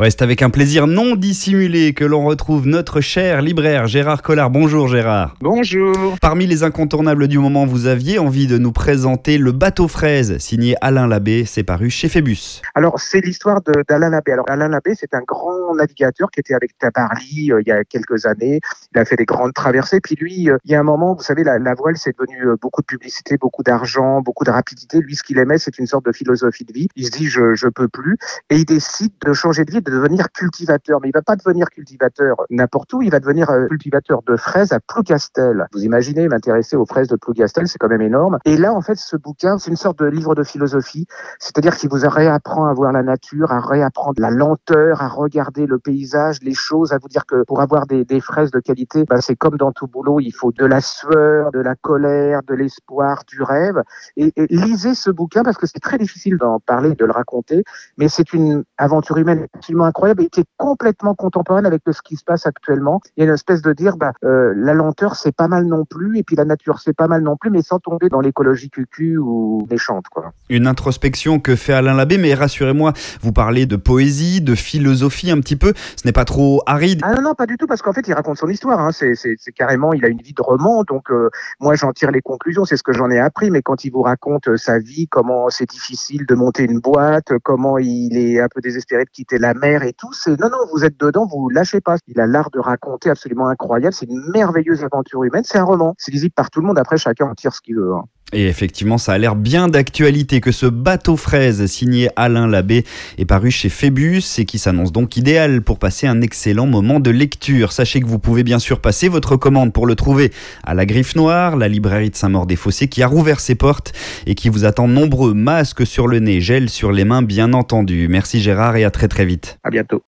Ouais, c'est avec un plaisir non dissimulé que l'on retrouve notre cher libraire Gérard Collard. Bonjour Gérard. Bonjour. Parmi les incontournables du moment, vous aviez envie de nous présenter le bateau fraise signé Alain Labbé. C'est paru chez Phébus. Alors, c'est l'histoire d'Alain Labbé. Alors, Alain Labbé, c'est un grand navigateur qui était avec Tabarly euh, il y a quelques années. Il a fait des grandes traversées. Puis lui, euh, il y a un moment, vous savez, la, voile, c'est devenu euh, beaucoup de publicité, beaucoup d'argent, beaucoup de rapidité. Lui, ce qu'il aimait, c'est une sorte de philosophie de vie. Il se dit, je, je peux plus. Et il décide de changer de vie, de devenir cultivateur. Mais il va pas devenir cultivateur n'importe où, il va devenir cultivateur de fraises à Plougastel. Vous imaginez m'intéresser aux fraises de Plougastel, c'est quand même énorme. Et là, en fait, ce bouquin, c'est une sorte de livre de philosophie, c'est-à-dire qu'il vous réapprend à voir la nature, à réapprendre la lenteur, à regarder le paysage, les choses, à vous dire que pour avoir des, fraises de qualité, bah, c'est comme dans tout boulot, il faut de la sueur, de la colère, de l'espoir, du rêve. Et, lisez ce bouquin parce que c'est très difficile d'en parler, de le raconter, mais c'est une aventure humaine absolument incroyable et qui est complètement contemporaine avec ce qui se passe actuellement. Il y a une espèce de dire, bah, euh, la lenteur c'est pas mal non plus, et puis la nature c'est pas mal non plus, mais sans tomber dans l'écologie cucu ou méchante. Une introspection que fait Alain Labbé, mais rassurez-moi, vous parlez de poésie, de philosophie un petit peu, ce n'est pas trop aride Ah non, non, pas du tout, parce qu'en fait il raconte son histoire, hein. c'est, carrément, il a une vie de roman, donc euh, moi j'en tire les conclusions, c'est ce que j'en ai appris, mais quand il vous raconte euh, sa vie, comment c'est difficile de monter une boîte, comment il est un peu désespéré de quitter la mer et tout, c'est non, non, vous êtes dedans, vous lâchez pas. Il a l'art de raconter absolument incroyable. C'est une merveilleuse aventure humaine. C'est un roman. C'est lisible par tout le monde. Après, chacun en tire ce qu'il veut. hein. Et effectivement, ça a l'air bien d'actualité que ce bateau fraise signé Alain Labbé est paru chez Phébus et qui s'annonce donc idéal pour passer un excellent moment de lecture. Sachez que vous pouvez bien sûr passer votre commande pour le trouver à la Griffe Noire, la librairie de Saint-Maur-des-Fossés qui a rouvert ses portes et qui vous attend nombreux masques sur le nez, gel sur les mains bien entendu. Merci Gérard et à très très vite. À bientôt.